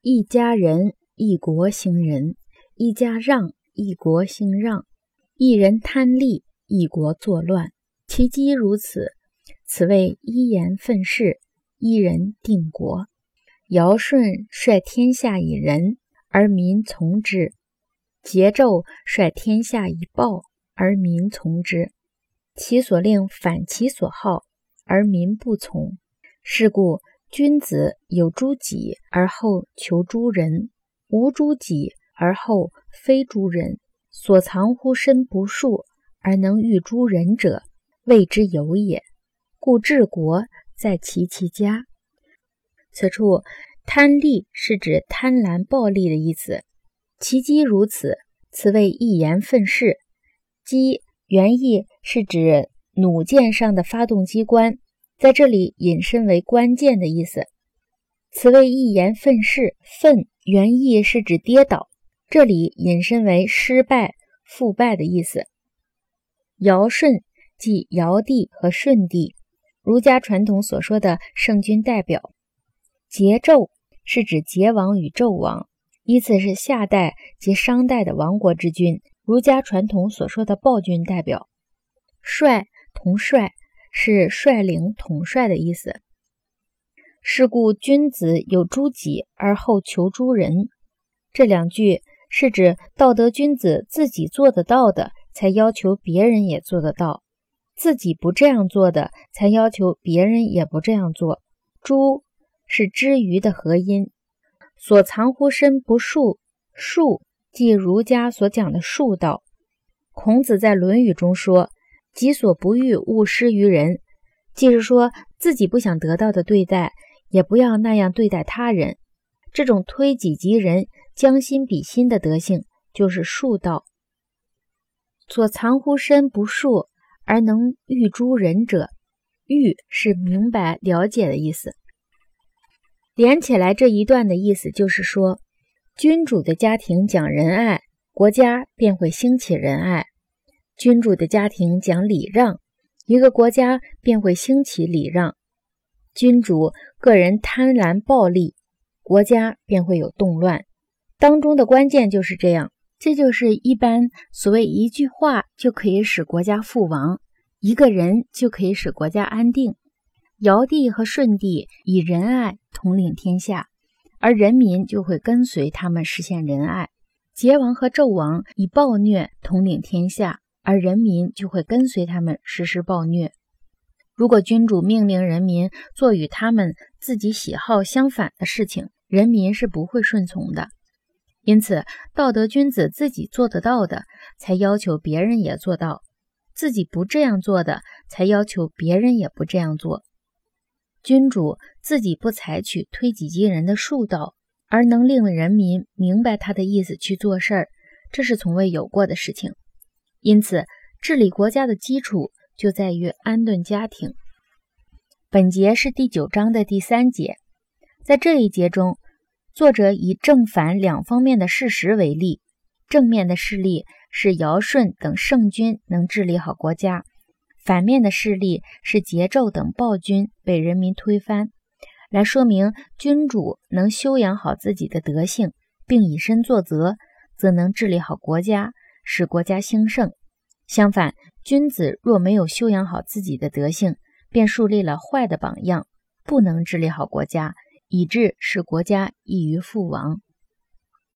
一家人，一国兴仁；一家让，一国兴让；一人贪利，一国作乱。其机如此，此谓一言愤世，一人定国。尧舜率天下以仁，而民从之；桀纣率天下以暴，而民从之。其所令反其所好，而民不从。是故君子有诸己而后求诸人，无诸己而后非诸人。所藏乎身不术而能御诸人者，谓之有也。故治国在齐其家。此处贪利是指贪婪暴利的意思。其机如此，此谓一言愤世。机原意是指弩箭上的发动机关。在这里引申为关键的意思。此谓一言愤世，愤原意是指跌倒，这里引申为失败、腐败的意思。尧舜即尧帝和舜帝，儒家传统所说的圣君代表。桀纣是指桀王与纣王，依次是夏代及商代的亡国之君，儒家传统所说的暴君代表。帅同帅。是率领、统帅的意思。是故君子有诸己而后求诸人。这两句是指道德君子自己做得到的，才要求别人也做得到；自己不这样做的，才要求别人也不这样做。诸是之于的合音。所藏乎身不术，术即儒家所讲的术道。孔子在《论语》中说。己所不欲，勿施于人。即是说自己不想得到的对待，也不要那样对待他人。这种推己及人、将心比心的德性，就是术道。所藏乎身不术，而能欲诸人者，欲是明白、了解的意思。连起来这一段的意思，就是说，君主的家庭讲仁爱，国家便会兴起仁爱。君主的家庭讲礼让，一个国家便会兴起礼让；君主个人贪婪暴利，国家便会有动乱。当中的关键就是这样，这就是一般所谓一句话就可以使国家覆亡，一个人就可以使国家安定。尧帝和舜帝以仁爱统领天下，而人民就会跟随他们实现仁爱；桀王和纣王以暴虐统领天下。而人民就会跟随他们实施暴虐。如果君主命令人民做与他们自己喜好相反的事情，人民是不会顺从的。因此，道德君子自己做得到的，才要求别人也做到；自己不这样做的，才要求别人也不这样做。君主自己不采取推己及人的术道，而能令人民明白他的意思去做事儿，这是从未有过的事情。因此，治理国家的基础就在于安顿家庭。本节是第九章的第三节，在这一节中，作者以正反两方面的事实为例。正面的事例是尧舜等圣君能治理好国家，反面的事例是桀纣等暴君被人民推翻，来说明君主能修养好自己的德性，并以身作则，则能治理好国家。使国家兴盛。相反，君子若没有修养好自己的德性，便树立了坏的榜样，不能治理好国家，以致使国家易于覆亡。